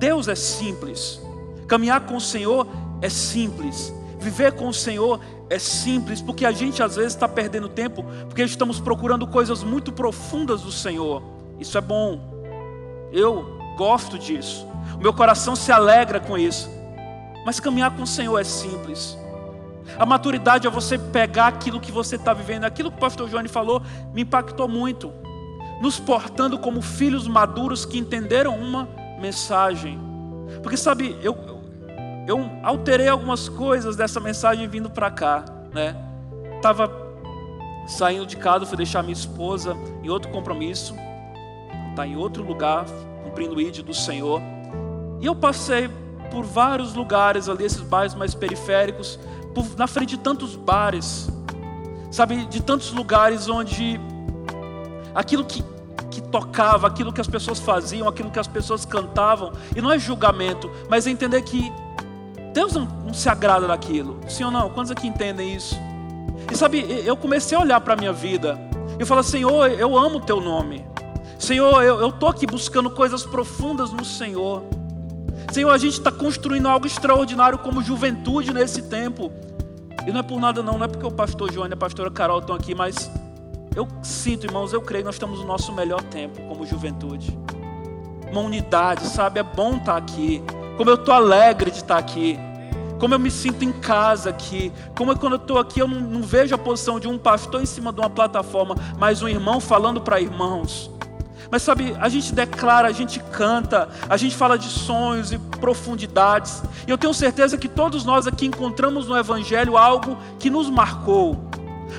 Deus é simples. Caminhar com o Senhor é simples. Viver com o Senhor é simples, porque a gente às vezes está perdendo tempo, porque estamos procurando coisas muito profundas do Senhor. Isso é bom. Eu gosto disso. O meu coração se alegra com isso. Mas caminhar com o Senhor é simples. A maturidade é você pegar aquilo que você está vivendo. Aquilo que o pastor Johnny falou me impactou muito. Nos portando como filhos maduros que entenderam uma mensagem. Porque sabe, eu, eu alterei algumas coisas dessa mensagem vindo para cá, né? Tava saindo de casa, fui deixar minha esposa em outro compromisso, tá em outro lugar, cumprindo o ID do Senhor. E eu passei por vários lugares ali, esses bairros mais periféricos, por, na frente de tantos bares, sabe, de tantos lugares onde aquilo que, que tocava, aquilo que as pessoas faziam, aquilo que as pessoas cantavam, e não é julgamento, mas é entender que Deus não, não se agrada daquilo. Sim ou não? Quantos aqui entendem isso? E sabe, eu comecei a olhar para a minha vida e falar: Senhor, eu amo o teu nome. Senhor, eu estou aqui buscando coisas profundas no Senhor. Senhor, a gente está construindo algo extraordinário como juventude nesse tempo. E não é por nada, não, não é porque o pastor João e a pastora Carol estão aqui, mas eu sinto, irmãos, eu creio nós estamos no nosso melhor tempo como juventude. Uma unidade, sabe? É bom estar tá aqui. Como eu estou alegre de estar tá aqui. Como eu me sinto em casa aqui. Como quando eu estou aqui, eu não, não vejo a posição de um pastor em cima de uma plataforma, mas um irmão falando para irmãos. Mas sabe, a gente declara, a gente canta, a gente fala de sonhos e profundidades. E eu tenho certeza que todos nós aqui encontramos no Evangelho algo que nos marcou,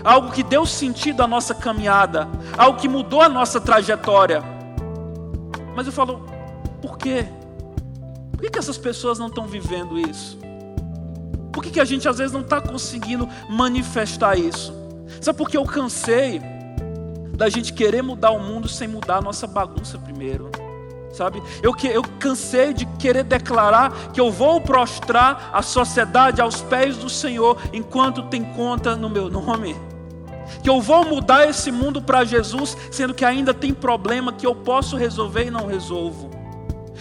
algo que deu sentido à nossa caminhada, algo que mudou a nossa trajetória. Mas eu falo, por quê? Por que, que essas pessoas não estão vivendo isso? Por que, que a gente às vezes não está conseguindo manifestar isso? Sabe por que eu cansei da gente querer mudar o mundo sem mudar a nossa bagunça primeiro. Sabe? Eu, eu cansei de querer declarar que eu vou prostrar a sociedade aos pés do Senhor enquanto tem conta no meu nome. Que eu vou mudar esse mundo para Jesus, sendo que ainda tem problema que eu posso resolver e não resolvo.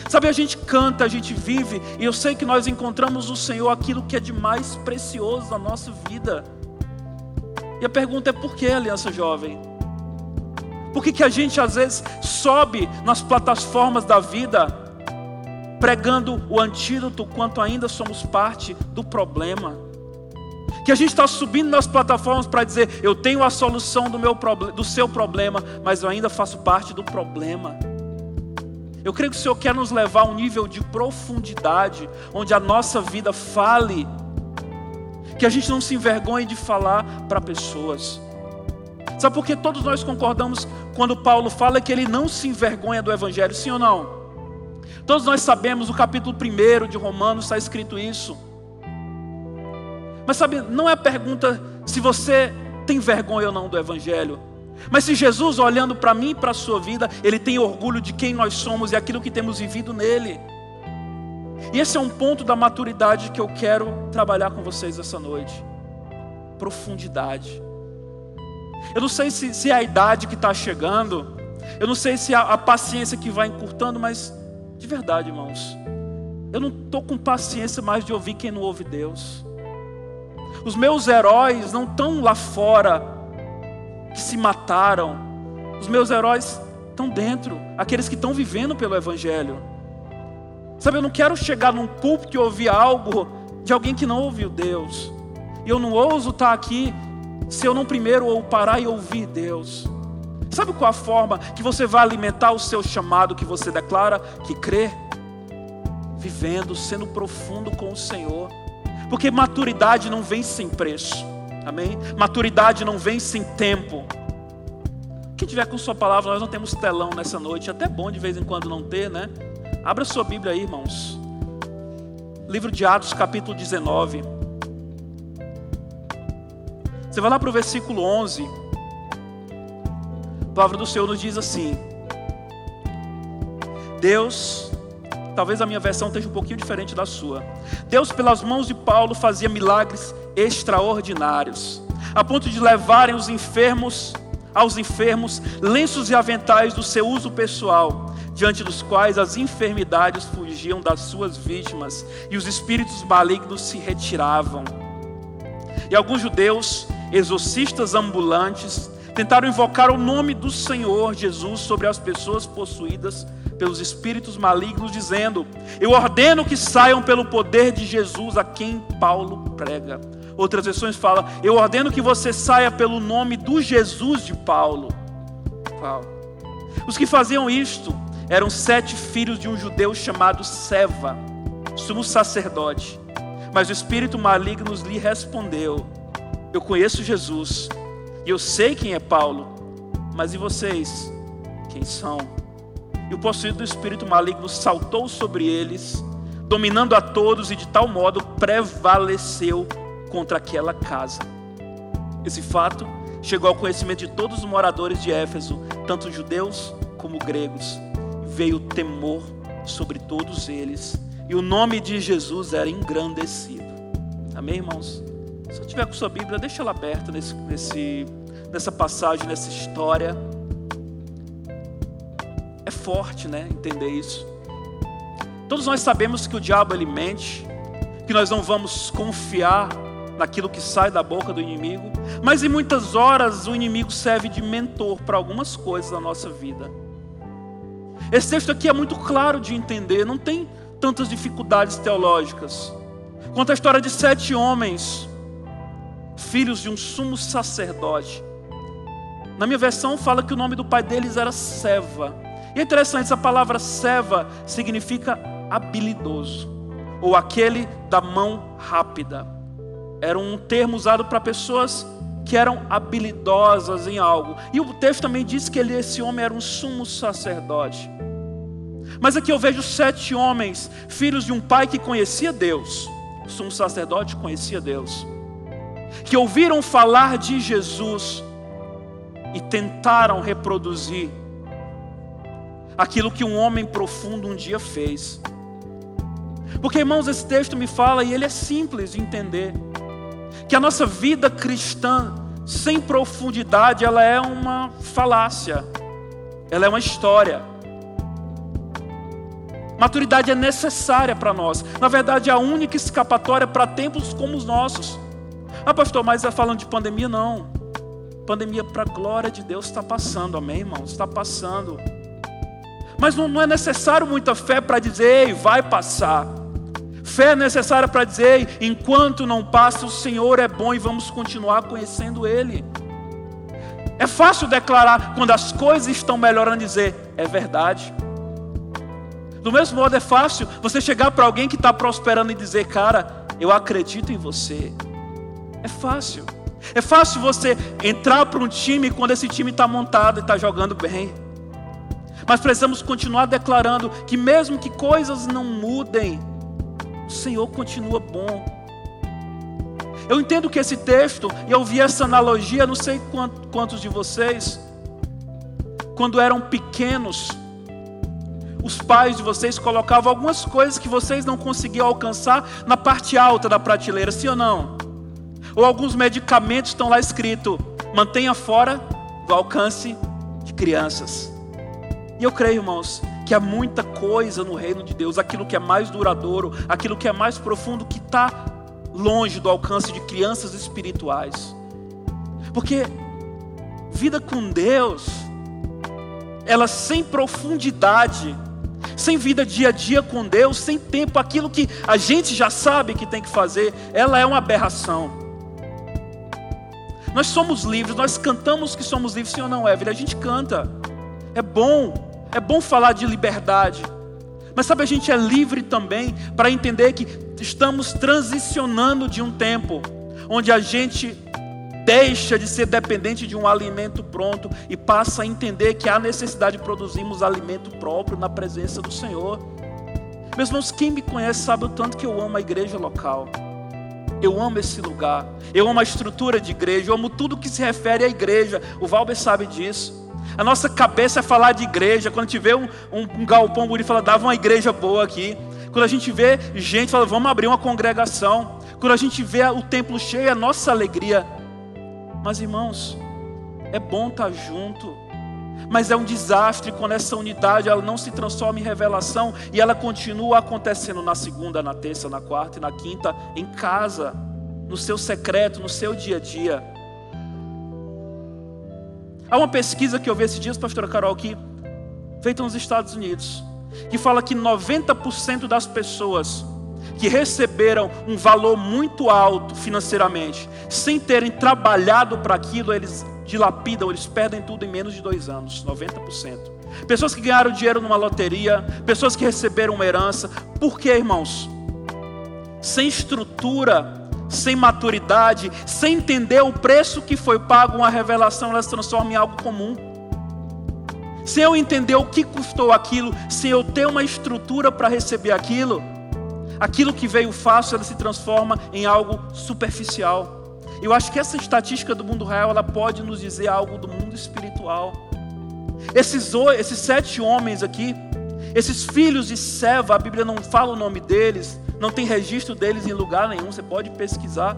Sabe, a gente canta, a gente vive, e eu sei que nós encontramos no Senhor aquilo que é de mais precioso na nossa vida. E a pergunta é por que, Aliança Jovem? Por que, que a gente às vezes sobe nas plataformas da vida pregando o antídoto quanto ainda somos parte do problema? Que a gente está subindo nas plataformas para dizer eu tenho a solução do, meu, do seu problema, mas eu ainda faço parte do problema. Eu creio que o Senhor quer nos levar a um nível de profundidade, onde a nossa vida fale, que a gente não se envergonhe de falar para pessoas. Sabe por que todos nós concordamos quando Paulo fala que ele não se envergonha do Evangelho, sim ou não? Todos nós sabemos, no capítulo 1 de Romanos está escrito isso. Mas sabe, não é a pergunta se você tem vergonha ou não do Evangelho. Mas se Jesus, olhando para mim e para a sua vida, ele tem orgulho de quem nós somos e aquilo que temos vivido nele. E esse é um ponto da maturidade que eu quero trabalhar com vocês essa noite. Profundidade. Eu não sei se, se é a idade que está chegando, eu não sei se é a, a paciência que vai encurtando, mas de verdade, irmãos, eu não estou com paciência mais de ouvir quem não ouve Deus. Os meus heróis não estão lá fora, que se mataram. Os meus heróis estão dentro, aqueles que estão vivendo pelo Evangelho. Sabe, eu não quero chegar num púlpito e ouvir algo de alguém que não ouviu Deus. E eu não ouso estar aqui se eu não primeiro ou parar e ouvir Deus. Sabe qual a forma que você vai alimentar o seu chamado que você declara que crê? Vivendo, sendo profundo com o Senhor. Porque maturidade não vem sem preço. Amém? Maturidade não vem sem tempo. Quem tiver com sua palavra, nós não temos telão nessa noite. É até bom de vez em quando não ter, né? Abra sua Bíblia aí, irmãos. Livro de Atos, capítulo 19. Você vai lá para o versículo 11. A palavra do Senhor nos diz assim: Deus, talvez a minha versão esteja um pouquinho diferente da sua. Deus, pelas mãos de Paulo, fazia milagres extraordinários, a ponto de levarem os enfermos aos enfermos lenços e aventais do seu uso pessoal diante dos quais as enfermidades fugiam das suas vítimas e os espíritos malignos se retiravam. E alguns judeus, exorcistas ambulantes, tentaram invocar o nome do Senhor Jesus sobre as pessoas possuídas pelos espíritos malignos, dizendo: Eu ordeno que saiam pelo poder de Jesus a quem Paulo prega. Outras versões falam: Eu ordeno que você saia pelo nome do Jesus de Paulo. Paulo. Os que faziam isto eram sete filhos de um judeu chamado Seva, sumo sacerdote. Mas o espírito maligno lhe respondeu: Eu conheço Jesus e eu sei quem é Paulo, mas e vocês? Quem são? E o possuído do espírito maligno saltou sobre eles, dominando a todos e de tal modo prevaleceu contra aquela casa. Esse fato chegou ao conhecimento de todos os moradores de Éfeso, tanto judeus como gregos. Veio temor sobre todos eles, e o nome de Jesus era engrandecido. Amém, irmãos? Se eu tiver com sua Bíblia, deixa ela aberta nesse, nesse, nessa passagem, nessa história. É forte, né? Entender isso. Todos nós sabemos que o diabo ele mente, que nós não vamos confiar naquilo que sai da boca do inimigo, mas em muitas horas o inimigo serve de mentor para algumas coisas da nossa vida. Esse texto aqui é muito claro de entender, não tem tantas dificuldades teológicas. Conta a história de sete homens, filhos de um sumo sacerdote. Na minha versão fala que o nome do pai deles era Seva. E é interessante, essa palavra Seva significa habilidoso, ou aquele da mão rápida era um termo usado para pessoas que eram habilidosas em algo. E o texto também diz que ele, esse homem era um sumo sacerdote. Mas aqui eu vejo sete homens, filhos de um pai que conhecia Deus. O sumo sacerdote conhecia Deus. Que ouviram falar de Jesus e tentaram reproduzir aquilo que um homem profundo um dia fez. Porque, irmãos, esse texto me fala e ele é simples de entender que a nossa vida cristã sem profundidade, ela é uma falácia. Ela é uma história. Maturidade é necessária para nós. Na verdade, é a única escapatória para tempos como os nossos. Ah, pastor, mas é falando de pandemia? Não. Pandemia, para a glória de Deus, está passando, amém, irmãos? Está passando. Mas não, não é necessário muita fé para dizer, ei, vai passar. Fé é necessária para dizer: enquanto não passa, o Senhor é bom e vamos continuar conhecendo Ele. É fácil declarar quando as coisas estão melhorando, dizer: é verdade. Do mesmo modo, é fácil você chegar para alguém que está prosperando e dizer: cara, eu acredito em você. É fácil. É fácil você entrar para um time quando esse time está montado e está jogando bem. Mas precisamos continuar declarando que, mesmo que coisas não mudem, o Senhor continua bom. Eu entendo que esse texto, e eu vi essa analogia, não sei quantos de vocês, quando eram pequenos, os pais de vocês colocavam algumas coisas que vocês não conseguiam alcançar na parte alta da prateleira, sim ou não? Ou alguns medicamentos estão lá escrito: mantenha fora do alcance de crianças. E eu creio, irmãos, que há muita coisa no reino de Deus, aquilo que é mais duradouro, aquilo que é mais profundo, que está longe do alcance de crianças espirituais. Porque vida com Deus, ela sem profundidade, sem vida dia a dia com Deus, sem tempo, aquilo que a gente já sabe que tem que fazer, ela é uma aberração. Nós somos livres, nós cantamos que somos livres, sim ou não, Evelyn? A gente canta. É bom, é bom falar de liberdade, mas sabe, a gente é livre também para entender que estamos transicionando de um tempo onde a gente deixa de ser dependente de um alimento pronto e passa a entender que há necessidade de produzirmos alimento próprio na presença do Senhor. Meus irmãos, quem me conhece sabe o tanto que eu amo a igreja local. Eu amo esse lugar. Eu amo a estrutura de igreja. Eu amo tudo que se refere à igreja. O Valber sabe disso. A nossa cabeça é falar de igreja. Quando a gente vê um, um, um galpão bonito, fala, dava uma igreja boa aqui. Quando a gente vê gente, fala, vamos abrir uma congregação. Quando a gente vê o templo cheio, é nossa alegria. Mas irmãos, é bom estar junto. Mas é um desastre quando essa unidade ela não se transforma em revelação e ela continua acontecendo na segunda, na terça, na quarta e na quinta, em casa, no seu secreto, no seu dia a dia. Há uma pesquisa que eu vi esses dias, pastora Carol, aqui, feita nos Estados Unidos, que fala que 90% das pessoas que receberam um valor muito alto financeiramente, sem terem trabalhado para aquilo, eles dilapidam, eles perdem tudo em menos de dois anos 90%. Pessoas que ganharam dinheiro numa loteria, pessoas que receberam uma herança. Por quê, irmãos? Sem estrutura, sem maturidade, sem entender o preço que foi pago, uma revelação ela se transforma em algo comum. Sem eu entender o que custou aquilo, sem eu ter uma estrutura para receber aquilo, aquilo que veio fácil, ela se transforma em algo superficial. Eu acho que essa estatística do mundo real, ela pode nos dizer algo do mundo espiritual. Esses, esses sete homens aqui, esses filhos de Seva, a Bíblia não fala o nome deles, não tem registro deles em lugar nenhum, você pode pesquisar.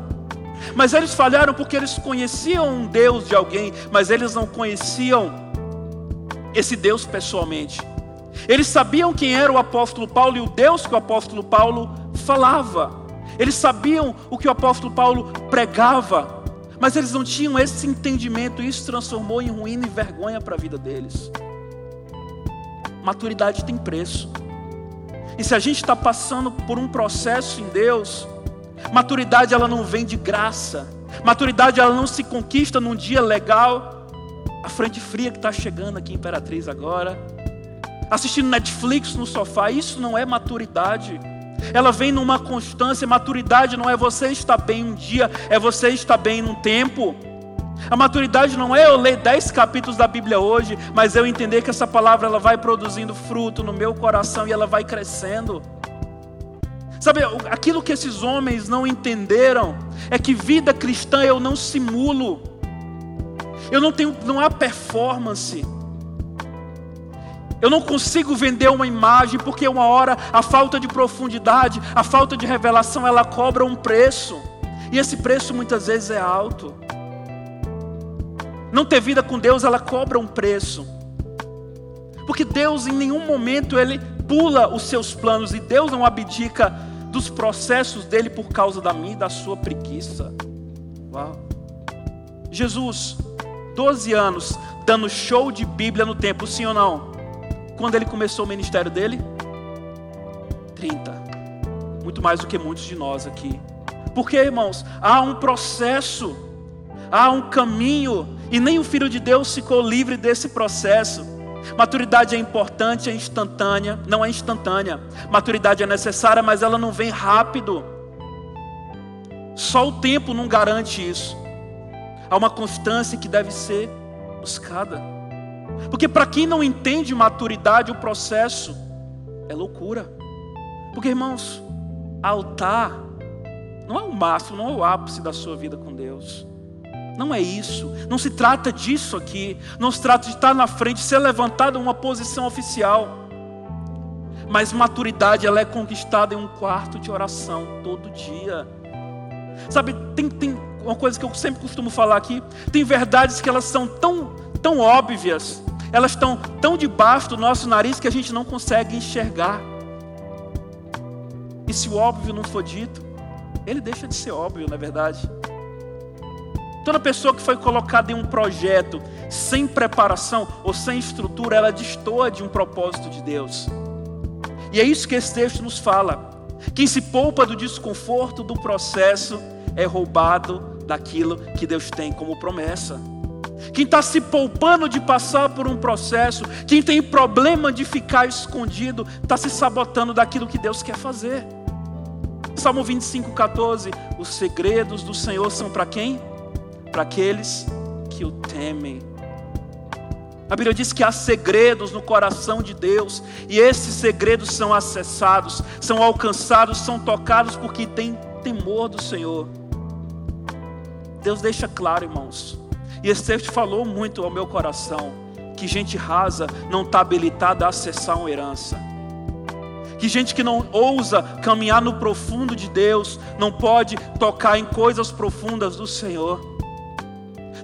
Mas eles falharam porque eles conheciam um Deus de alguém, mas eles não conheciam esse Deus pessoalmente. Eles sabiam quem era o apóstolo Paulo e o Deus que o apóstolo Paulo falava. Eles sabiam o que o apóstolo Paulo pregava, mas eles não tinham esse entendimento, e isso transformou em ruína e vergonha para a vida deles. Maturidade tem preço. E se a gente está passando por um processo em Deus, maturidade ela não vem de graça. Maturidade ela não se conquista num dia legal. A frente fria que está chegando aqui, Imperatriz, agora. Assistindo Netflix no sofá, isso não é maturidade ela vem numa constância. Maturidade não é você estar bem um dia, é você estar bem num tempo. A maturidade não é eu ler dez capítulos da Bíblia hoje, mas eu entender que essa palavra ela vai produzindo fruto no meu coração e ela vai crescendo. Sabe, aquilo que esses homens não entenderam é que vida cristã eu não simulo. Eu não tenho, não há performance. Eu não consigo vender uma imagem porque uma hora a falta de profundidade, a falta de revelação, ela cobra um preço. E esse preço muitas vezes é alto. Não ter vida com Deus, ela cobra um preço. Porque Deus em nenhum momento ele pula os seus planos e Deus não abdica dos processos dele por causa da minha e da sua preguiça. Uau. Jesus, 12 anos, dando show de Bíblia no tempo, sim ou não? Quando ele começou o ministério dele? 30. Muito mais do que muitos de nós aqui. Porque, irmãos, há um processo, há um caminho, e nem o Filho de Deus ficou livre desse processo. Maturidade é importante, é instantânea, não é instantânea. Maturidade é necessária, mas ela não vem rápido. Só o tempo não garante isso. Há uma constância que deve ser buscada. Porque para quem não entende maturidade, o processo é loucura. Porque, irmãos, altar não é o máximo, não é o ápice da sua vida com Deus. Não é isso. Não se trata disso aqui. Não se trata de estar na frente, ser levantado em uma posição oficial. Mas maturidade ela é conquistada em um quarto de oração todo dia. Sabe, tem, tem uma coisa que eu sempre costumo falar aqui. Tem verdades que elas são tão, tão óbvias elas estão tão debaixo do nosso nariz que a gente não consegue enxergar. E se o óbvio não for dito, ele deixa de ser óbvio, na é verdade. Toda pessoa que foi colocada em um projeto sem preparação ou sem estrutura, ela destoa de um propósito de Deus. E é isso que esse texto nos fala. Quem se poupa do desconforto do processo é roubado daquilo que Deus tem como promessa quem está se poupando de passar por um processo, quem tem problema de ficar escondido, está se sabotando daquilo que Deus quer fazer. Salmo 25, 14: Os segredos do Senhor são para quem? Para aqueles que o temem. A Bíblia diz que há segredos no coração de Deus, e esses segredos são acessados, são alcançados, são tocados porque tem temor do Senhor. Deus deixa claro, irmãos, e texto falou muito ao meu coração que gente rasa não está habilitada a acessar uma herança. Que gente que não ousa caminhar no profundo de Deus não pode tocar em coisas profundas do Senhor.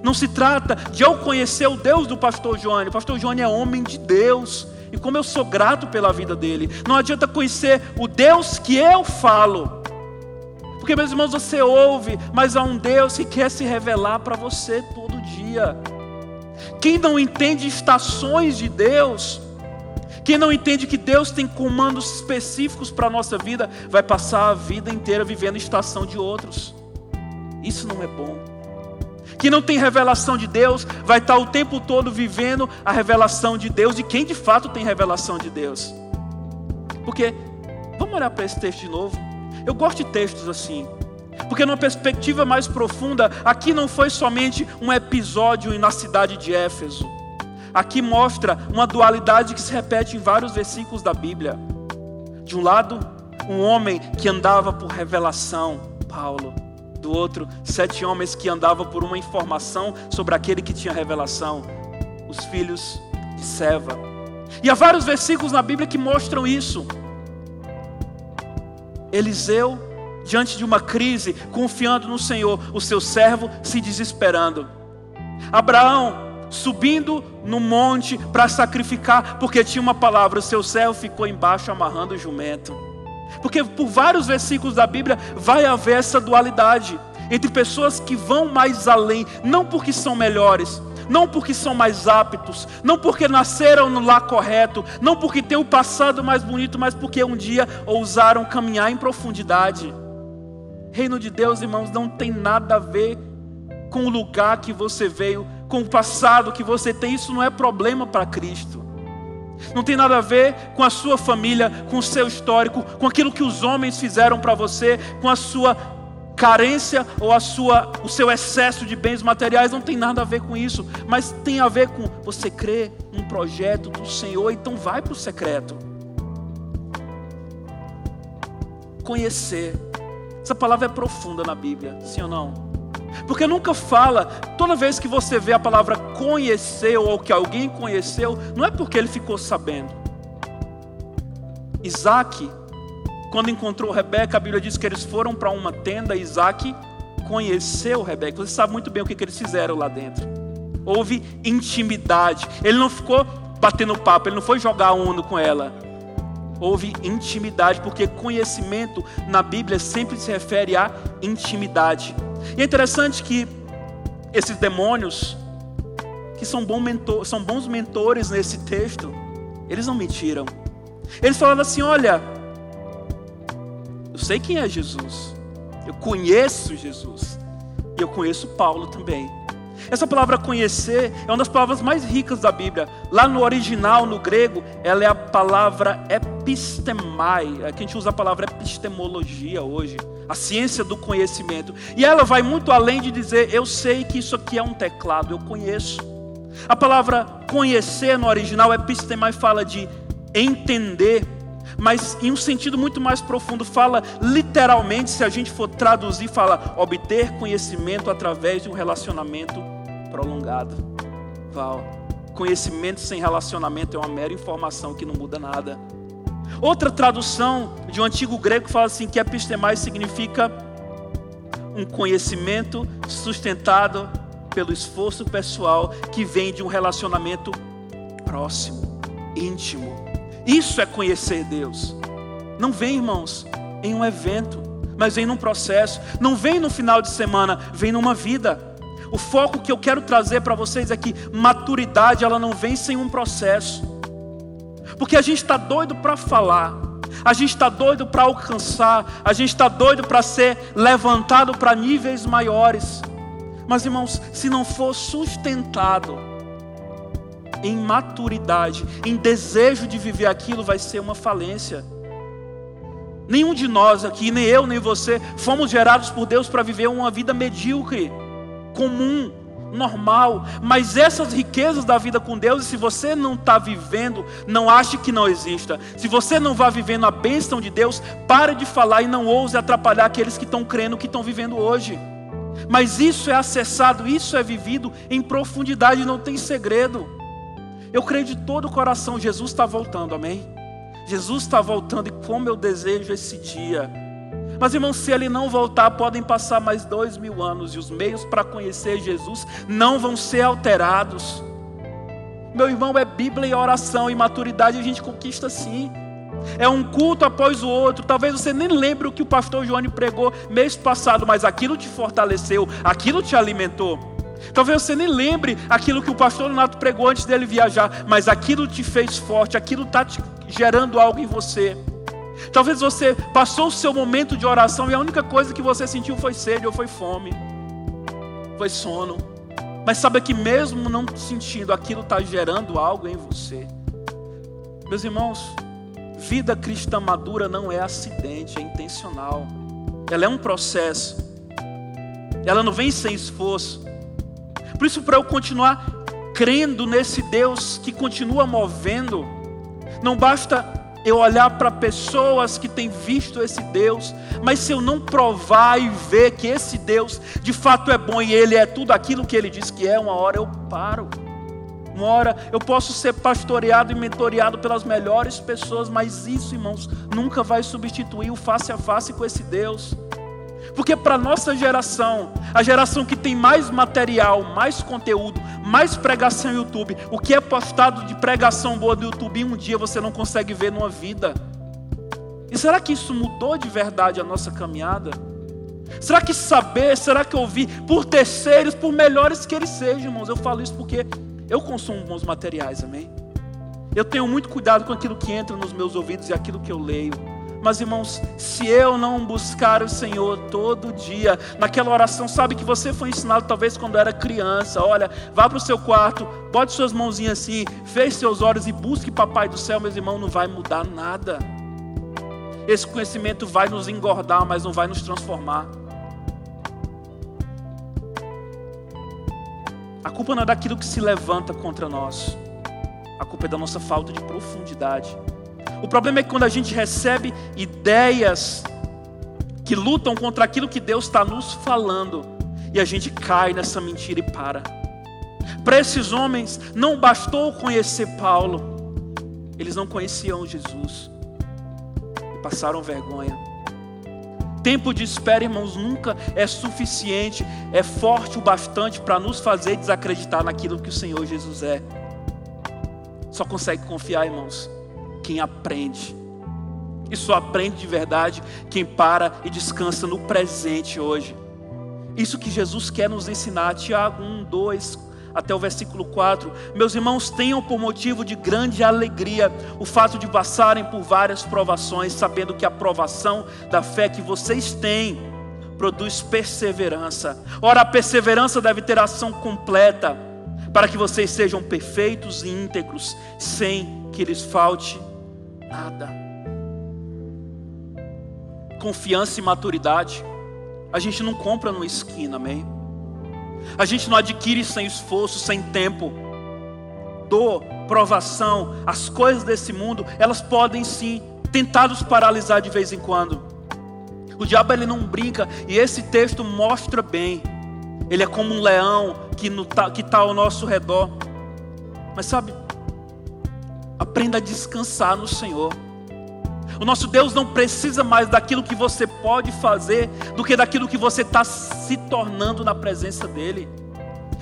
Não se trata de eu conhecer o Deus do pastor Johnny. O pastor Johnny é homem de Deus. E como eu sou grato pela vida dele. Não adianta conhecer o Deus que eu falo. Porque, meus irmãos, você ouve, mas há um Deus que quer se revelar para você todo dia. Quem não entende estações de Deus, quem não entende que Deus tem comandos específicos para a nossa vida, vai passar a vida inteira vivendo estação de outros. Isso não é bom. Quem não tem revelação de Deus, vai estar o tempo todo vivendo a revelação de Deus, de quem de fato tem revelação de Deus. Porque, vamos olhar para esse texto de novo. Eu gosto de textos assim. Porque numa perspectiva mais profunda, aqui não foi somente um episódio na cidade de Éfeso. Aqui mostra uma dualidade que se repete em vários versículos da Bíblia. De um lado, um homem que andava por revelação, Paulo. Do outro, sete homens que andavam por uma informação sobre aquele que tinha revelação, os filhos de Seva. E há vários versículos na Bíblia que mostram isso. Eliseu diante de uma crise, confiando no Senhor, o seu servo se desesperando. Abraão subindo no monte para sacrificar, porque tinha uma palavra, o seu servo ficou embaixo amarrando o jumento. Porque por vários versículos da Bíblia vai haver essa dualidade entre pessoas que vão mais além, não porque são melhores, não porque são mais aptos, não porque nasceram no lar correto, não porque têm o passado mais bonito, mas porque um dia ousaram caminhar em profundidade. Reino de Deus, irmãos, não tem nada a ver com o lugar que você veio, com o passado que você tem. Isso não é problema para Cristo. Não tem nada a ver com a sua família, com o seu histórico, com aquilo que os homens fizeram para você, com a sua carência ou a sua, o seu excesso de bens materiais. Não tem nada a ver com isso. Mas tem a ver com você crer num projeto do Senhor. Então vai para o secreto. Conhecer essa palavra é profunda na Bíblia, sim ou não? Porque nunca fala, toda vez que você vê a palavra conheceu ou que alguém conheceu, não é porque ele ficou sabendo. Isaac, quando encontrou Rebeca, a Bíblia diz que eles foram para uma tenda, Isaac conheceu Rebeca. Você sabe muito bem o que, que eles fizeram lá dentro. Houve intimidade. Ele não ficou batendo papo, ele não foi jogar uno com ela houve intimidade, porque conhecimento na Bíblia sempre se refere à intimidade. E é interessante que esses demônios, que são, bom mentor, são bons mentores nesse texto, eles não mentiram. Eles falaram assim: olha, eu sei quem é Jesus, eu conheço Jesus, e eu conheço Paulo também. Essa palavra conhecer é uma das palavras mais ricas da Bíblia. Lá no original, no grego, ela é a palavra epistemai. Aqui a gente usa a palavra epistemologia hoje, a ciência do conhecimento. E ela vai muito além de dizer, eu sei que isso aqui é um teclado, eu conheço. A palavra conhecer no original, epistemai, fala de entender, mas em um sentido muito mais profundo, fala literalmente, se a gente for traduzir, fala obter conhecimento através de um relacionamento prolongado. Val, conhecimento sem relacionamento é uma mera informação que não muda nada. Outra tradução de um antigo grego fala assim que epistemai significa um conhecimento sustentado pelo esforço pessoal que vem de um relacionamento próximo, íntimo. Isso é conhecer Deus. Não vem, irmãos, em um evento, mas vem num processo. Não vem no final de semana, vem numa vida. O foco que eu quero trazer para vocês é que maturidade ela não vem sem um processo. Porque a gente está doido para falar, a gente está doido para alcançar, a gente está doido para ser levantado para níveis maiores. Mas irmãos, se não for sustentado em maturidade, em desejo de viver aquilo, vai ser uma falência. Nenhum de nós aqui, nem eu, nem você, fomos gerados por Deus para viver uma vida medíocre comum, normal, mas essas riquezas da vida com Deus, se você não está vivendo, não ache que não exista. Se você não vai vivendo a bênção de Deus, pare de falar e não ouse atrapalhar aqueles que estão crendo que estão vivendo hoje. Mas isso é acessado, isso é vivido em profundidade, não tem segredo. Eu creio de todo o coração, Jesus está voltando, amém? Jesus está voltando e como eu desejo esse dia Mas, irmão, se ele não voltar, podem passar mais dois mil anos e os meios para conhecer Jesus não vão ser alterados. Meu irmão, é Bíblia e oração e maturidade a gente conquista sim. É um culto após o outro. Talvez você nem lembre o que o pastor João pregou mês passado, mas aquilo te fortaleceu, aquilo te alimentou. Talvez você nem lembre aquilo que o pastor Renato pregou antes dele viajar, mas aquilo te fez forte, aquilo está gerando algo em você. Talvez você passou o seu momento de oração e a única coisa que você sentiu foi sede ou foi fome, foi sono. Mas sabe que mesmo não sentindo, aquilo está gerando algo em você. Meus irmãos, vida cristã madura não é acidente, é intencional. Ela é um processo. Ela não vem sem esforço. Por isso, para eu continuar crendo nesse Deus que continua movendo, não basta eu olhar para pessoas que têm visto esse Deus, mas se eu não provar e ver que esse Deus de fato é bom e Ele é tudo aquilo que Ele diz que é, uma hora eu paro. Uma hora eu posso ser pastoreado e mentoreado pelas melhores pessoas, mas isso, irmãos, nunca vai substituir o face a face com esse Deus. Porque para nossa geração, a geração que tem mais material, mais conteúdo, mais pregação no YouTube, o que é postado de pregação boa no YouTube, um dia você não consegue ver numa vida. E será que isso mudou de verdade a nossa caminhada? Será que saber, será que ouvir por terceiros, por melhores que eles sejam, irmãos? Eu falo isso porque eu consumo bons materiais, amém? Eu tenho muito cuidado com aquilo que entra nos meus ouvidos e aquilo que eu leio. Mas irmãos, se eu não buscar o Senhor todo dia, naquela oração, sabe que você foi ensinado talvez quando era criança, olha, vá para o seu quarto, bote suas mãozinhas assim, feche seus olhos e busque Papai do céu, meus irmãos, não vai mudar nada. Esse conhecimento vai nos engordar, mas não vai nos transformar. A culpa não é daquilo que se levanta contra nós. A culpa é da nossa falta de profundidade. O problema é que quando a gente recebe ideias que lutam contra aquilo que Deus está nos falando, e a gente cai nessa mentira e para. Para esses homens, não bastou conhecer Paulo, eles não conheciam Jesus, e passaram vergonha. Tempo de espera, irmãos, nunca é suficiente, é forte o bastante para nos fazer desacreditar naquilo que o Senhor Jesus é. Só consegue confiar, irmãos, quem aprende. E só aprende de verdade quem para e descansa no presente hoje. Isso que Jesus quer nos ensinar, Tiago 1, 2, até o versículo 4. Meus irmãos, tenham por motivo de grande alegria o fato de passarem por várias provações, sabendo que a provação da fé que vocês têm produz perseverança. Ora, a perseverança deve ter ação completa, para que vocês sejam perfeitos e íntegros, sem que lhes falte nada. Confiança e maturidade, a gente não compra numa esquina, amém? A gente não adquire sem esforço, sem tempo. Dor, provação, as coisas desse mundo, elas podem sim tentar nos paralisar de vez em quando. O diabo ele não brinca, e esse texto mostra bem. Ele é como um leão que está ao nosso redor. Mas sabe, Aprenda a descansar no Senhor. O nosso Deus não precisa mais daquilo que você pode fazer do que daquilo que você está se tornando na presença dEle.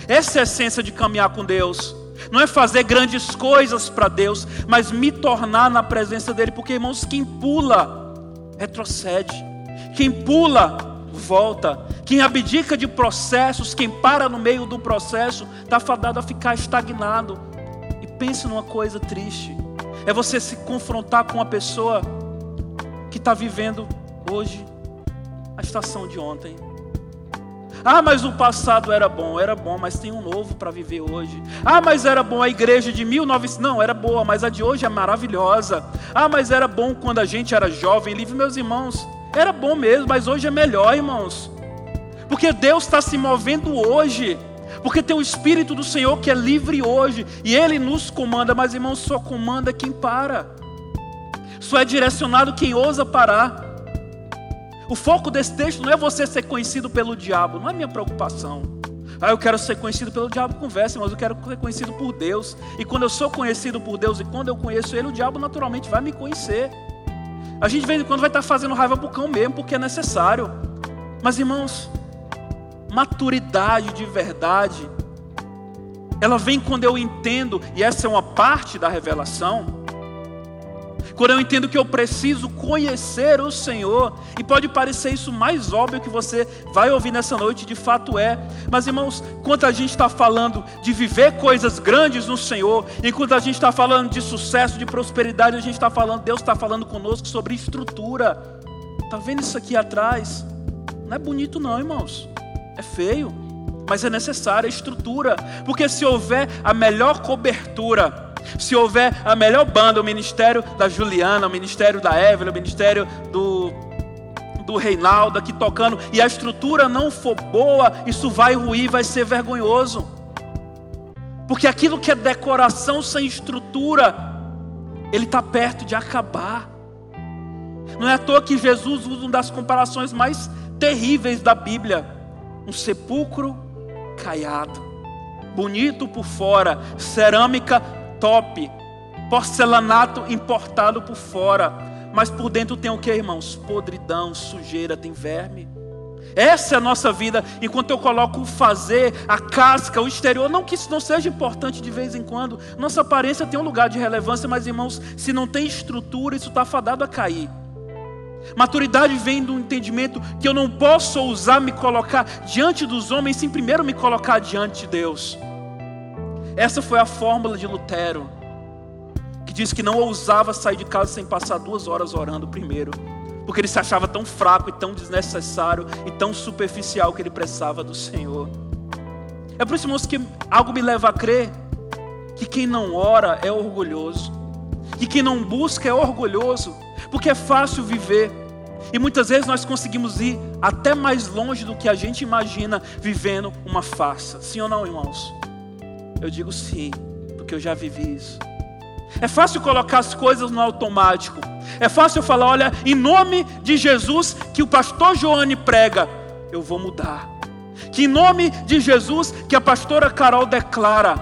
Essa é a essência de caminhar com Deus. Não é fazer grandes coisas para Deus, mas me tornar na presença dEle. Porque, irmãos, quem pula, retrocede. Quem pula, volta. Quem abdica de processos, quem para no meio do processo, está fadado a ficar estagnado. Pense numa coisa triste. É você se confrontar com uma pessoa que está vivendo hoje a estação de ontem. Ah, mas o passado era bom, era bom, mas tem um novo para viver hoje. Ah, mas era bom a igreja de 1900, não, era boa, mas a de hoje é maravilhosa. Ah, mas era bom quando a gente era jovem, livre, meus irmãos. Era bom mesmo, mas hoje é melhor, irmãos. Porque Deus está se movendo hoje. Porque tem o Espírito do Senhor que é livre hoje, e Ele nos comanda, mas irmãos, só comanda quem para, só é direcionado quem ousa parar. O foco desse texto não é você ser conhecido pelo diabo, não é minha preocupação. Ah, eu quero ser conhecido pelo diabo, conversa, mas eu quero ser conhecido por Deus. E quando eu sou conhecido por Deus e quando eu conheço Ele, o diabo naturalmente vai me conhecer. A gente vez em quando vai estar fazendo raiva pro cão mesmo, porque é necessário. Mas irmãos, maturidade de verdade, ela vem quando eu entendo, e essa é uma parte da revelação, quando eu entendo que eu preciso conhecer o Senhor, e pode parecer isso mais óbvio que você vai ouvir nessa noite, de fato é, mas irmãos, quando a gente está falando de viver coisas grandes no Senhor, enquanto a gente está falando de sucesso, de prosperidade, a gente está falando, Deus está falando conosco sobre estrutura. Está vendo isso aqui atrás? Não é bonito, não, irmãos, é feio, mas é necessária a estrutura, porque se houver a melhor cobertura, se houver a melhor banda, o ministério da Juliana, o ministério da Evelyn, o ministério do, do Reinaldo aqui tocando, e a estrutura não for boa, isso vai ruir, vai ser vergonhoso. Porque aquilo que é decoração sem estrutura, ele está perto de acabar. Não é à toa que Jesus usa uma das comparações mais terríveis da Bíblia: um sepulcro caiado, bonito por fora, cerâmica top, porcelanato importado por fora, mas por dentro tem o que, irmãos? Podridão, sujeira, tem verme. Essa é a nossa vida, enquanto eu coloco o fazer, a casca, o exterior. Não que isso não seja importante de vez em quando, nossa aparência tem um lugar de relevância, mas irmãos, se não tem estrutura, isso está fadado a cair. Maturidade vem do entendimento que eu não posso ousar me colocar diante dos homens sem primeiro me colocar diante de Deus. Essa foi a fórmula de Lutero, que disse que não ousava sair de casa sem passar duas horas orando primeiro, porque ele se achava tão fraco e tão desnecessário e tão superficial que ele precisava do Senhor. É por isso, irmãos, que algo me leva a crer que quem não ora é orgulhoso, que quem não busca é orgulhoso, porque é fácil viver. E muitas vezes nós conseguimos ir até mais longe do que a gente imagina vivendo uma farsa. Sim ou não, irmãos? Eu digo sim, porque eu já vivi isso. É fácil colocar as coisas no automático. É fácil falar, olha, em nome de Jesus que o pastor Joane prega, eu vou mudar. Que em nome de Jesus que a pastora Carol declara,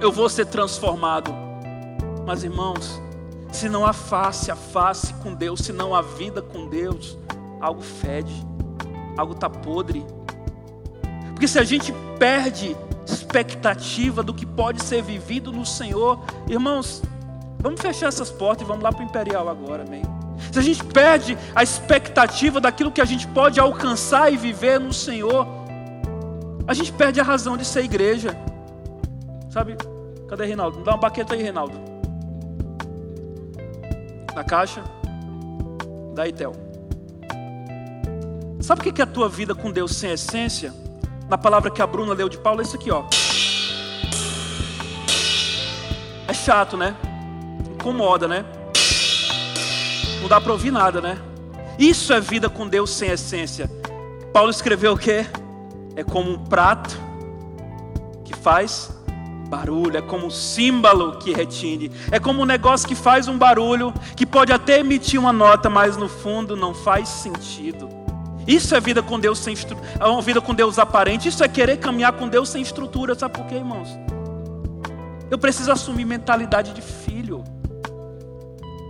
eu vou ser transformado. Mas irmãos, se não há face a face com Deus, se não há vida com Deus, algo fede, algo está podre. Porque se a gente perde expectativa do que pode ser vivido no Senhor, irmãos, vamos fechar essas portas e vamos lá para o Imperial agora, amém? Se a gente perde a expectativa daquilo que a gente pode alcançar e viver no Senhor, a gente perde a razão de ser igreja. Sabe? Cadê Reinaldo? Me dá uma baqueta aí, Reinaldo. Na caixa. Da Itel. Sabe o que é a tua vida com Deus sem essência? na palavra que a Bruna leu de Paulo, é isso aqui, ó. É chato, né? Incomoda, né? Não dá para ouvir nada, né? Isso é vida com Deus sem essência. Paulo escreveu o quê? É como um prato que faz barulho, é como um símbolo que retine, é como um negócio que faz um barulho, que pode até emitir uma nota, mas no fundo não faz sentido. Isso é vida com Deus sem é uma vida com Deus aparente. Isso é querer caminhar com Deus sem estrutura. Sabe por quê, irmãos? Eu preciso assumir mentalidade de filho.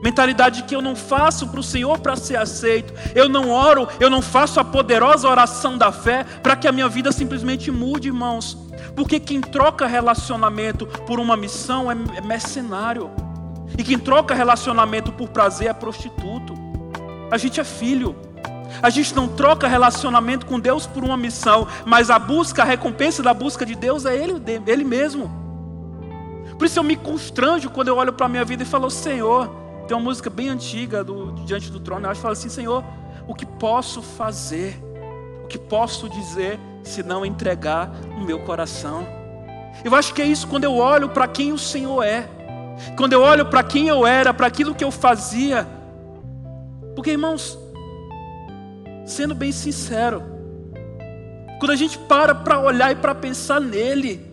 Mentalidade que eu não faço para o Senhor para ser aceito. Eu não oro, eu não faço a poderosa oração da fé para que a minha vida simplesmente mude, irmãos. Porque quem troca relacionamento por uma missão é, é mercenário. E quem troca relacionamento por prazer é prostituto. A gente é filho. A gente não troca relacionamento com Deus por uma missão, mas a busca, a recompensa da busca de Deus é Ele, Ele mesmo. Por isso eu me constranjo quando eu olho para a minha vida e falo, Senhor, tem uma música bem antiga do Diante do Trono, que fala assim, Senhor, o que posso fazer? O que posso dizer se não entregar o meu coração? Eu acho que é isso quando eu olho para quem o Senhor é. Quando eu olho para quem eu era, para aquilo que eu fazia. Porque, irmãos, sendo bem sincero, quando a gente para para olhar e para pensar nele,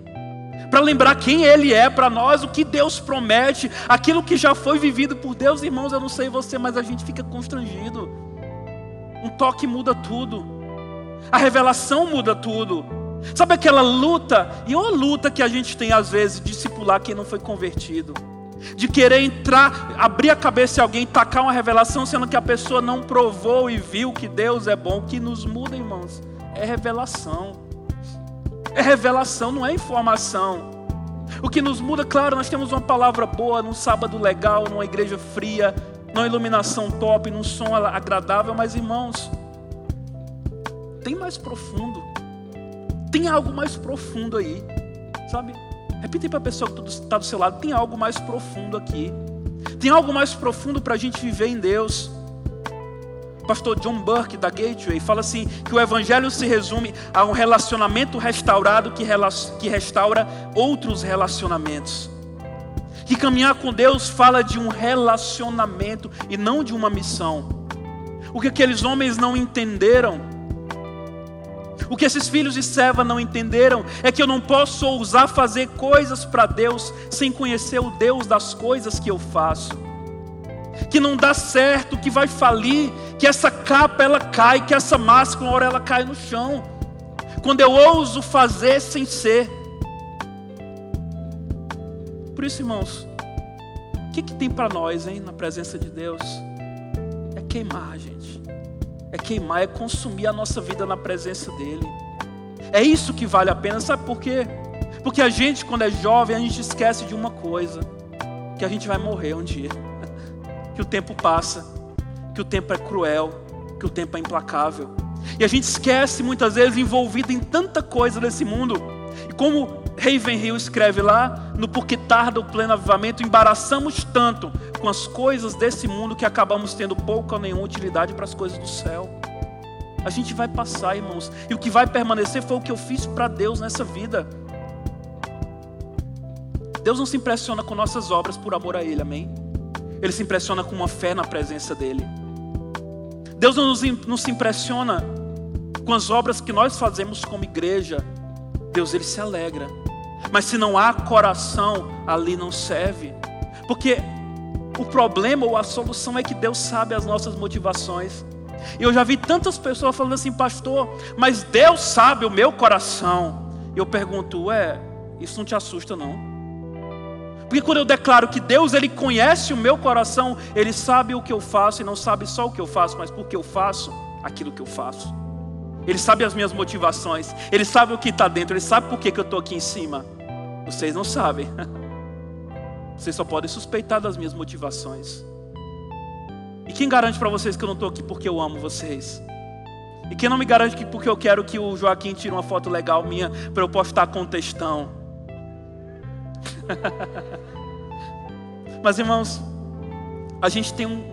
para lembrar quem Ele é para nós, o que Deus promete, aquilo que já foi vivido por Deus, irmãos, eu não sei você, mas a gente fica constrangido. Um toque muda tudo, a revelação muda tudo. Sabe aquela luta, e uma luta que a gente tem às vezes, de discipular quem não foi convertido. de querer entrar, abrir a cabeça de alguém, tacar uma revelação, sendo que a pessoa não provou e viu que Deus é bom. Que nos muda, irmãos, é revelação. É revelação, não é informação. O que nos muda, claro, nós temos uma palavra boa num sábado legal, numa igreja fria, numa iluminação top, num som agradável, mas irmãos, tem mais profundo. Tem algo mais profundo aí, sabe? Repita para a pessoa que está do seu lado: tem algo mais profundo aqui. Tem algo mais profundo para a gente viver em Deus. Pastor John Burke da Gateway fala assim: que o Evangelho se resume a um relacionamento restaurado que, que restaura outros relacionamentos. Que caminhar com Deus fala de um relacionamento e não de uma missão. O que aqueles homens não entenderam o que esses filhos de Seva não entenderam é que eu não posso ousar fazer coisas para Deus sem conhecer o Deus das coisas que eu faço. Que não dá certo, que vai falir, que essa capa ela cai, que essa máscara uma hora ela cai no chão. Quando eu ouso fazer sem ser. Por isso, irmãos, o que, que tem para nós, hein, na presença de Deus? É queimar, gente é queimar, é consumir a nossa vida na presença dEle. É isso que vale a pena, sabe por quê? Porque a gente, quando é jovem, a gente esquece de uma coisa: que a gente vai morrer um dia, que o tempo passa, que o tempo é cruel, que o tempo é implacável. E a gente esquece muitas vezes envolvido em tanta coisa nesse mundo. E como Ravenhill escreve lá, no Porque Tarda o Pleno Avivamento, embaraçamos tanto com as coisas desse mundo que acabamos tendo pouca ou nenhuma utilidade para as coisas do céu. A gente vai passar, irmãos, e o que vai permanecer foi o que eu fiz para Deus nessa vida. Deus não se impressiona com nossas obras por amor a Ele, amém? Ele se impressiona com uma fé na presença dEle. Deus não, nos, não se impressiona com as obras que nós fazemos como igreja. Deus, Ele se alegra. Mas se não há coração, ali não serve. Porque o problema ou a solução é que Deus sabe as nossas motivações. E eu já vi tantas pessoas falando assim, pastor, mas Deus sabe o meu coração. E eu pergunto, ué, isso não te assusta não? Porque quando eu declaro que Deus ele conhece o meu coração, ele sabe o que eu faço e não sabe só o que eu faço, mas porque eu faço aquilo que eu faço. Ele sabe as minhas motivações, ele sabe o que está dentro, ele sabe por que, que eu estou aqui em cima. Vocês não sabem. Vocês só podem suspeitar das minhas motivações. E quem garante para vocês que eu não estou aqui porque eu amo vocês? E quem não me garante que porque eu quero que o Joaquim tire uma foto legal minha para eu postar com textão? Mas irmãos, a gente tem um,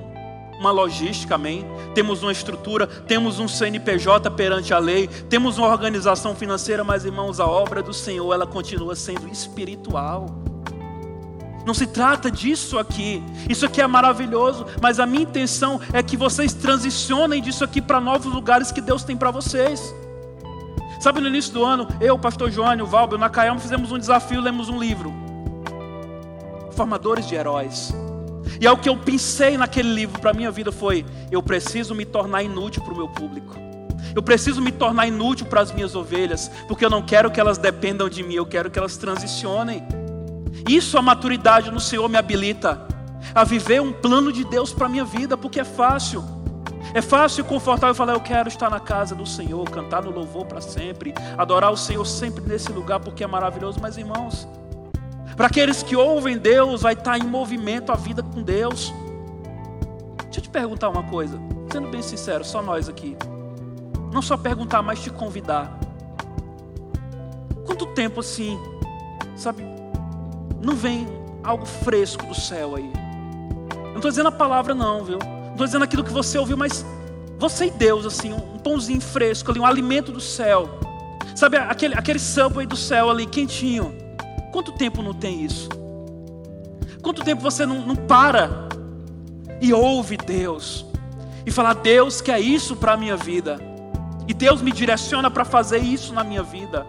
uma logística, amém? Temos uma estrutura, temos um CNPJ perante a lei, temos uma organização financeira, mas irmãos, a obra do Senhor, ela continua sendo espiritual. Não se trata disso aqui. Isso aqui é maravilhoso, mas a minha intenção é que vocês transicionem disso aqui para novos lugares que Deus tem para vocês. Sabe, no início do ano, eu, o pastor João, o Valber, o Nakayama, fizemos um desafio, lemos um livro. Formadores de heróis. E é o que eu pensei naquele livro para a minha vida foi: eu preciso me tornar inútil para o meu público. Eu preciso me tornar inútil para as minhas ovelhas, porque eu não quero que elas dependam de mim, eu quero que elas transicionem. Isso a maturidade no Senhor me habilita a viver um plano de Deus para a minha vida, porque é fácil. É fácil e confortável falar, eu quero estar na casa do Senhor, cantar no louvor para sempre, adorar o Senhor sempre nesse lugar, porque é maravilhoso. Mas irmãos, para aqueles que ouvem Deus, vai estar em movimento a vida com Deus. Deixa eu te perguntar uma coisa, sendo bem sincero, só nós aqui. Não só perguntar, mas te convidar. Quanto tempo assim, sabe, não vem algo fresco do céu aí. Eu não estou dizendo a palavra, não, viu? Estou dizendo aquilo que você ouviu, mas você e Deus, assim, um pãozinho fresco ali, um alimento do céu. Sabe, aquele, aquele subway do céu ali, quentinho. Quanto tempo não tem isso? Quanto tempo você não, não para e ouve Deus? E fala, Deus quer isso para a minha vida. E Deus me direciona para fazer isso na minha vida.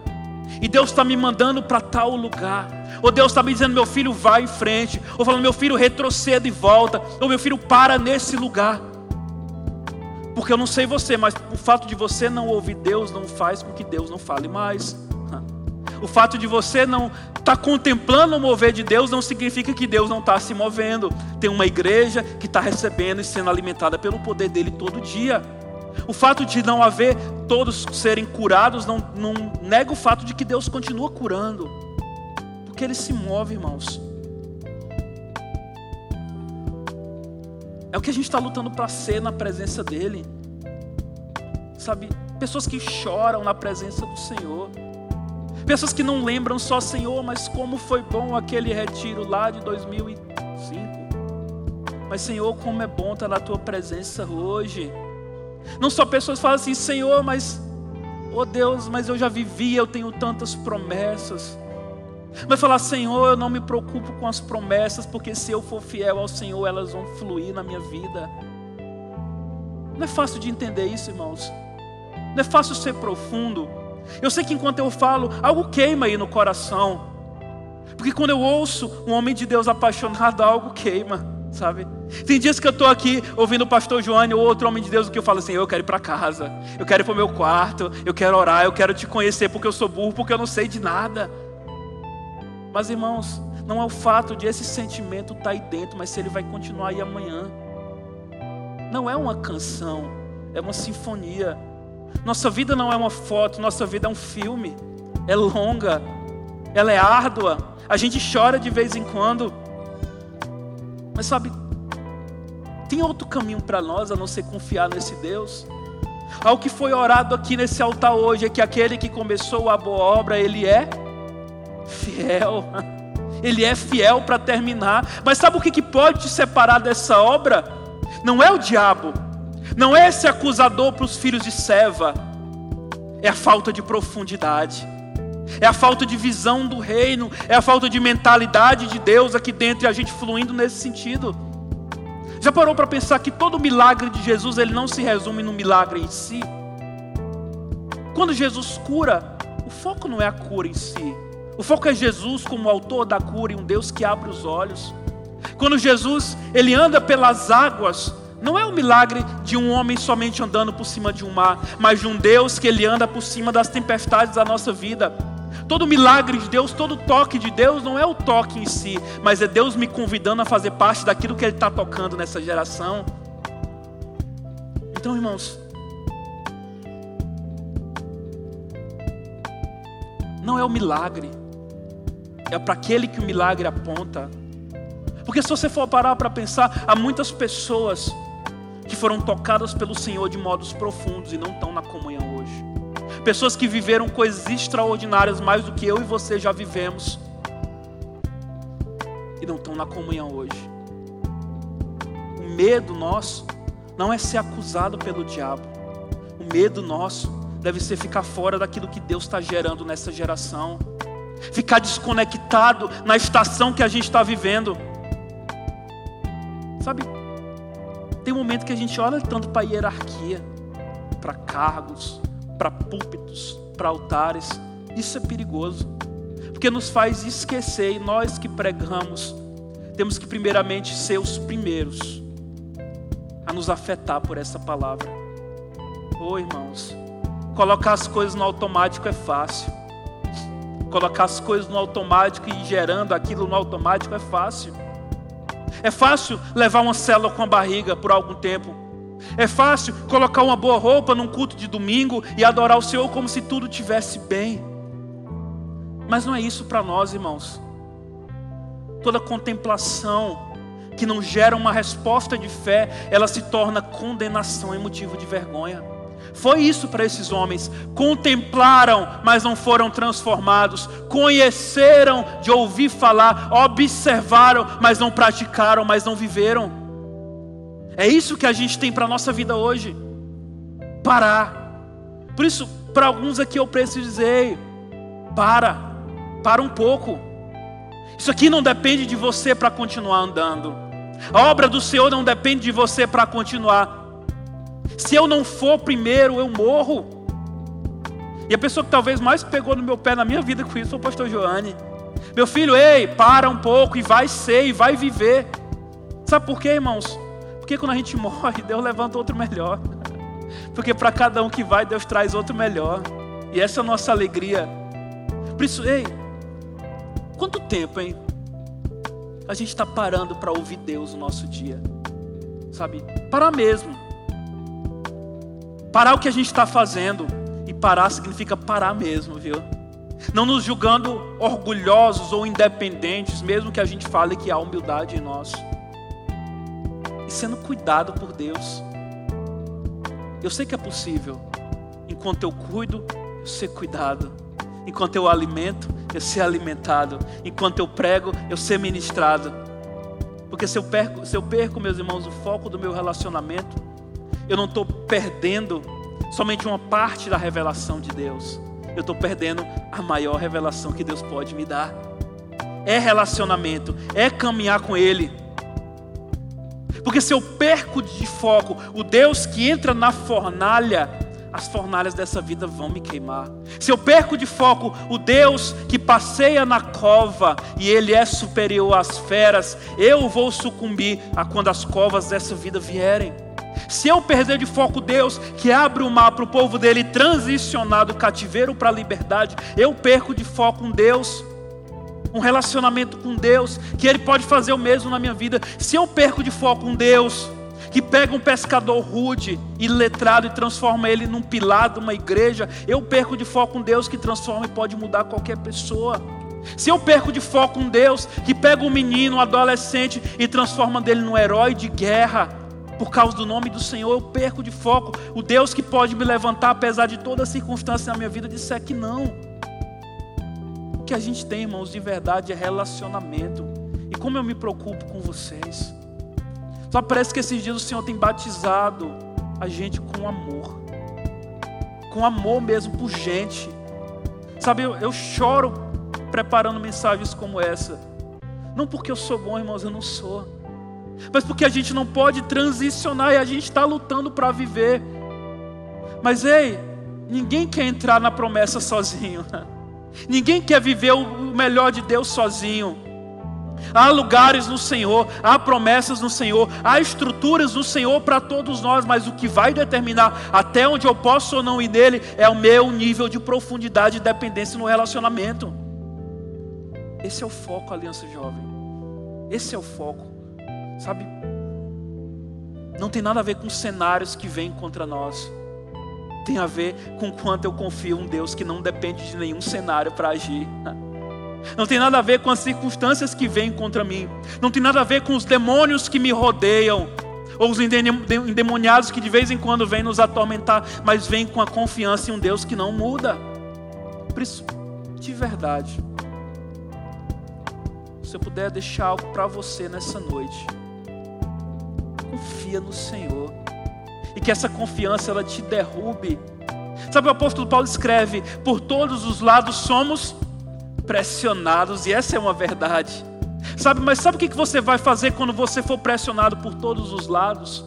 E Deus está me mandando para tal lugar. Ou Deus está me dizendo, meu filho, vai em frente. Ou falando, meu filho, retroceda e volta. Ou meu filho, para nesse lugar. Porque eu não sei você, mas o fato de você não ouvir Deus não faz com que Deus não fale mais. O fato de você não estar tá contemplando o mover de Deus não significa que Deus não está se movendo. Tem uma igreja que está recebendo e sendo alimentada pelo poder dele todo dia. O fato de não haver todos serem curados não, não nega o fato de que Deus continua curando, porque Ele se move, irmãos. É o que a gente está lutando para ser na presença dEle. Sabe, pessoas que choram na presença do Senhor. Pessoas que não lembram só, Senhor, mas como foi bom aquele retiro lá de 2005. Mas, Senhor, como é bom estar na tua presença hoje. Não só pessoas falam assim, Senhor, mas, oh Deus, mas eu já vivi, eu tenho tantas promessas. Vai falar, Senhor, eu não me preocupo com as promessas, porque se eu for fiel ao Senhor, elas vão fluir na minha vida. Não é fácil de entender isso, irmãos. Não é fácil ser profundo. Eu sei que enquanto eu falo, algo queima aí no coração. Porque quando eu ouço um homem de Deus apaixonado, algo queima, sabe? Tem dias que eu estou aqui ouvindo o pastor Joane ou outro homem de Deus que eu falo assim: eu quero ir para casa, eu quero ir para o meu quarto, eu quero orar, eu quero te conhecer porque eu sou burro, porque eu não sei de nada. Mas irmãos, não é o fato de esse sentimento estar tá aí dentro, mas se ele vai continuar aí amanhã. Não é uma canção, é uma sinfonia. Nossa vida não é uma foto, nossa vida é um filme. É longa, ela é árdua. A gente chora de vez em quando. Mas sabe, tem outro caminho para nós a não ser confiar nesse Deus. Ao que foi orado aqui nesse altar hoje é que aquele que começou a boa obra, ele é fiel. Ele é fiel para terminar. Mas sabe o que, que pode te separar dessa obra? Não é o diabo, não é esse acusador para os filhos de Seva, é a falta de profundidade, é a falta de visão do reino, é a falta de mentalidade de Deus aqui dentro e a gente fluindo nesse sentido. Já parou para pensar que todo milagre de Jesus ele não se resume no milagre em si? Quando Jesus cura, o foco não é a cura em si, o foco é Jesus como autor da cura e um Deus que abre os olhos. Quando Jesus ele anda pelas águas, não é o um milagre de um homem somente andando por cima de um mar, mas de um Deus que ele anda por cima das tempestades da nossa vida. Todo milagre de Deus, todo toque de Deus não é o toque em si, mas é Deus me convidando a fazer parte daquilo que Ele está tocando nessa geração. Então, irmãos, não é o milagre, é para aquele que o milagre aponta. Porque se você for parar para pensar, há muitas pessoas que foram tocadas pelo Senhor de modos profundos e não estão na comunhão hoje. Pessoas que viveram coisas extraordinárias mais do que eu e você já vivemos e não estão na comunhão hoje. O medo nosso não é ser acusado pelo diabo. O medo nosso deve ser ficar fora daquilo que Deus está gerando nessa geração ficar desconectado na estação que a gente está vivendo. Sabe, tem um momento que a gente olha tanto para hierarquia, para cargos, para púlpitos, para altares. Isso é perigoso, porque nos faz esquecer, e nós que pregamos, temos que primeiramente ser os primeiros a nos afetar por essa palavra. Ô oh, irmãos, colocar as coisas no automático é fácil. Colocar as coisas no automático e gerando aquilo no automático é fácil. É fácil levar uma célula com a barriga por algum tempo. É fácil colocar uma boa roupa num culto de domingo e adorar o Senhor como se tudo tivesse bem. Mas não é isso para nós, irmãos. Toda contemplação que não gera uma resposta de fé, ela se torna condenação e motivo de vergonha. Foi isso para esses homens. Contemplaram, mas não foram transformados. Conheceram de ouvir falar, observaram, mas não praticaram, mas não viveram. É isso que a gente tem para a nossa vida hoje. Parar. Por isso, para alguns aqui eu preciso dizer: para, para um pouco. Isso aqui não depende de você para continuar andando. A obra do Senhor não depende de você para continuar se eu não for primeiro, eu morro. E a pessoa que talvez mais pegou no meu pé na minha vida com isso foi o pastor Joane. Meu filho, ei, para um pouco e vai ser e vai viver. Sabe por quê, irmãos? Porque quando a gente morre, Deus levanta outro melhor. Porque para cada um que vai, Deus traz outro melhor. E essa é a nossa alegria. Por isso, ei, quanto tempo, hein? A gente está parando para ouvir Deus no nosso dia, sabe? Parar mesmo. Parar o que a gente está fazendo. E parar significa parar mesmo, viu? Não nos julgando orgulhosos ou independentes, mesmo que a gente fale que há humildade em nós. E sendo cuidado por Deus. Eu sei que é possível. Enquanto eu cuido, eu ser cuidado. Enquanto eu alimento, eu ser alimentado. Enquanto eu prego, eu ser ministrado. Porque se eu perco, se eu perco, meus irmãos, o foco do meu relacionamento, eu não estou perdendo somente uma parte da revelação de Deus. Eu estou perdendo a maior revelação que Deus pode me dar. É relacionamento, é caminhar com Ele. Porque se eu perco de foco o Deus que entra na fornalha, as fornalhas dessa vida vão me queimar. Se eu perco de foco o Deus que passeia na cova e Ele é superior às feras, eu vou sucumbir a quando as covas dessa vida vierem. Se eu perder de foco Deus, que abre o mar para o povo dele transicionar do cativeiro para a liberdade, eu perco de foco um Deus, um relacionamento com Deus, que Ele pode fazer o mesmo na minha vida. Se eu perco de foco um Deus, que pega um pescador rude e letrado e transforma ele num pilar de uma igreja, eu perco de foco um Deus que transforma e pode mudar qualquer pessoa. Se eu perco de foco um Deus que pega um menino, um adolescente e transforma dele num herói de guerra, por causa do nome do Senhor, eu perco de foco. O Deus que pode me levantar, apesar de toda circunstância na minha vida, disser que não. O que a gente tem, irmãos, de verdade é relacionamento. E como eu me preocupo com vocês. Só parece que esses dias o Senhor tem batizado a gente com amor. Com amor mesmo por gente. Sabe, eu, eu choro preparando mensagens como essa. Não porque eu sou bom, irmãos, eu não sou. Mas porque a gente não pode transicionar e a gente está lutando para viver. Mas ei, ninguém quer entrar na promessa sozinho. Ninguém quer viver o melhor de Deus sozinho. Há lugares no Senhor, há promessas no Senhor, há estruturas no Senhor para todos nós, mas o que vai determinar até onde eu posso ou não ir nele é o meu nível de profundidade e dependência no relacionamento. Esse é o foco, Aliança Jovem. Esse é o foco, sabe? Não tem nada a ver com cenários que vêm contra nós. Tem a ver com quanto eu confio em um Deus que não depende de nenhum cenário para agir. Não tem nada a ver com as circunstâncias que vêm contra mim. Não tem nada a ver com os demônios que me rodeiam. Ou os endemoniados que de vez em quando vêm nos atormentar. Mas vêm com a confiança em um Deus que não muda. Por isso, de verdade. Se eu puder deixar algo para você nessa noite. Confia no Senhor. E que essa confiança ela te derrube. Sabe o apóstolo Paulo escreve: Por todos os lados somos pressionados, e essa é uma verdade. Sabe, mas sabe o que você vai fazer quando você for pressionado por todos os lados?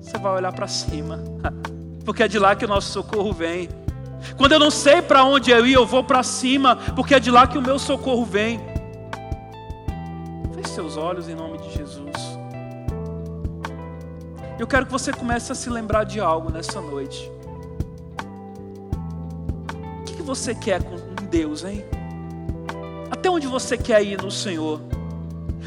Você vai olhar para cima, porque é de lá que o nosso socorro vem. Quando eu não sei para onde eu ir, eu vou para cima, porque é de lá que o meu socorro vem. Feche seus olhos em nome de Jesus. Eu quero que você comece a se lembrar de algo nessa noite. O que você quer com Deus, hein? Até onde você quer ir no Senhor?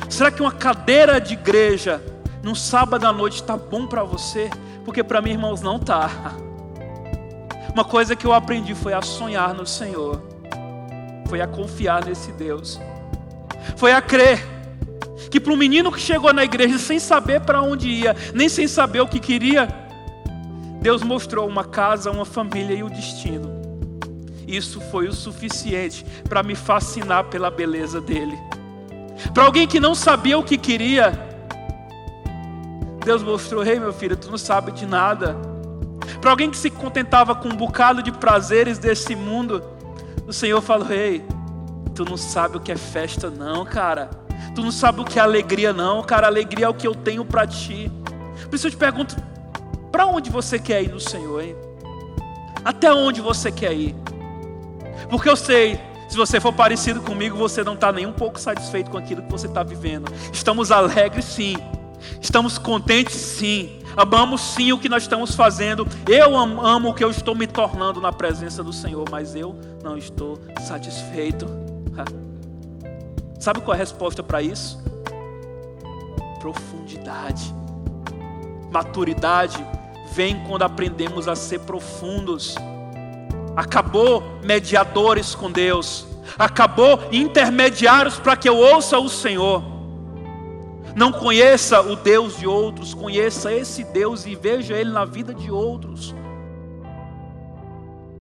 Será que uma cadeira de igreja num sábado à noite está bom para você? Porque para mim, irmãos, não tá. Uma coisa que eu aprendi foi a sonhar no Senhor, foi a confiar nesse Deus, foi a crer que para um menino que chegou na igreja sem saber para onde ia, nem sem saber o que queria, Deus mostrou uma casa, uma família e o destino. Isso foi o suficiente para me fascinar pela beleza dele. Para alguém que não sabia o que queria, Deus mostrou: Ei, hey, meu filho, tu não sabe de nada. Para alguém que se contentava com um bocado de prazeres desse mundo, o Senhor falou: Ei, hey, tu não sabe o que é festa, não, cara. Tu não sabe o que é alegria, não, cara. Alegria é o que eu tenho para ti. Por isso eu te pergunto: para onde você quer ir no Senhor, hein? Até onde você quer ir? Porque eu sei, se você for parecido comigo, você não está nem um pouco satisfeito com aquilo que você está vivendo. Estamos alegres sim, Estamos contentes sim. Amamos sim o que nós estamos fazendo. Eu amo o que eu estou me tornando na presença do Senhor, mas eu não estou satisfeito. Sabe qual é a resposta para isso? Profundidade. Maturidade vem quando aprendemos a ser profundos. Acabou mediadores com Deus. Acabou intermediários para que eu ouça o Senhor. Não conheça o Deus de outros, conheça esse Deus e veja Ele na vida de outros.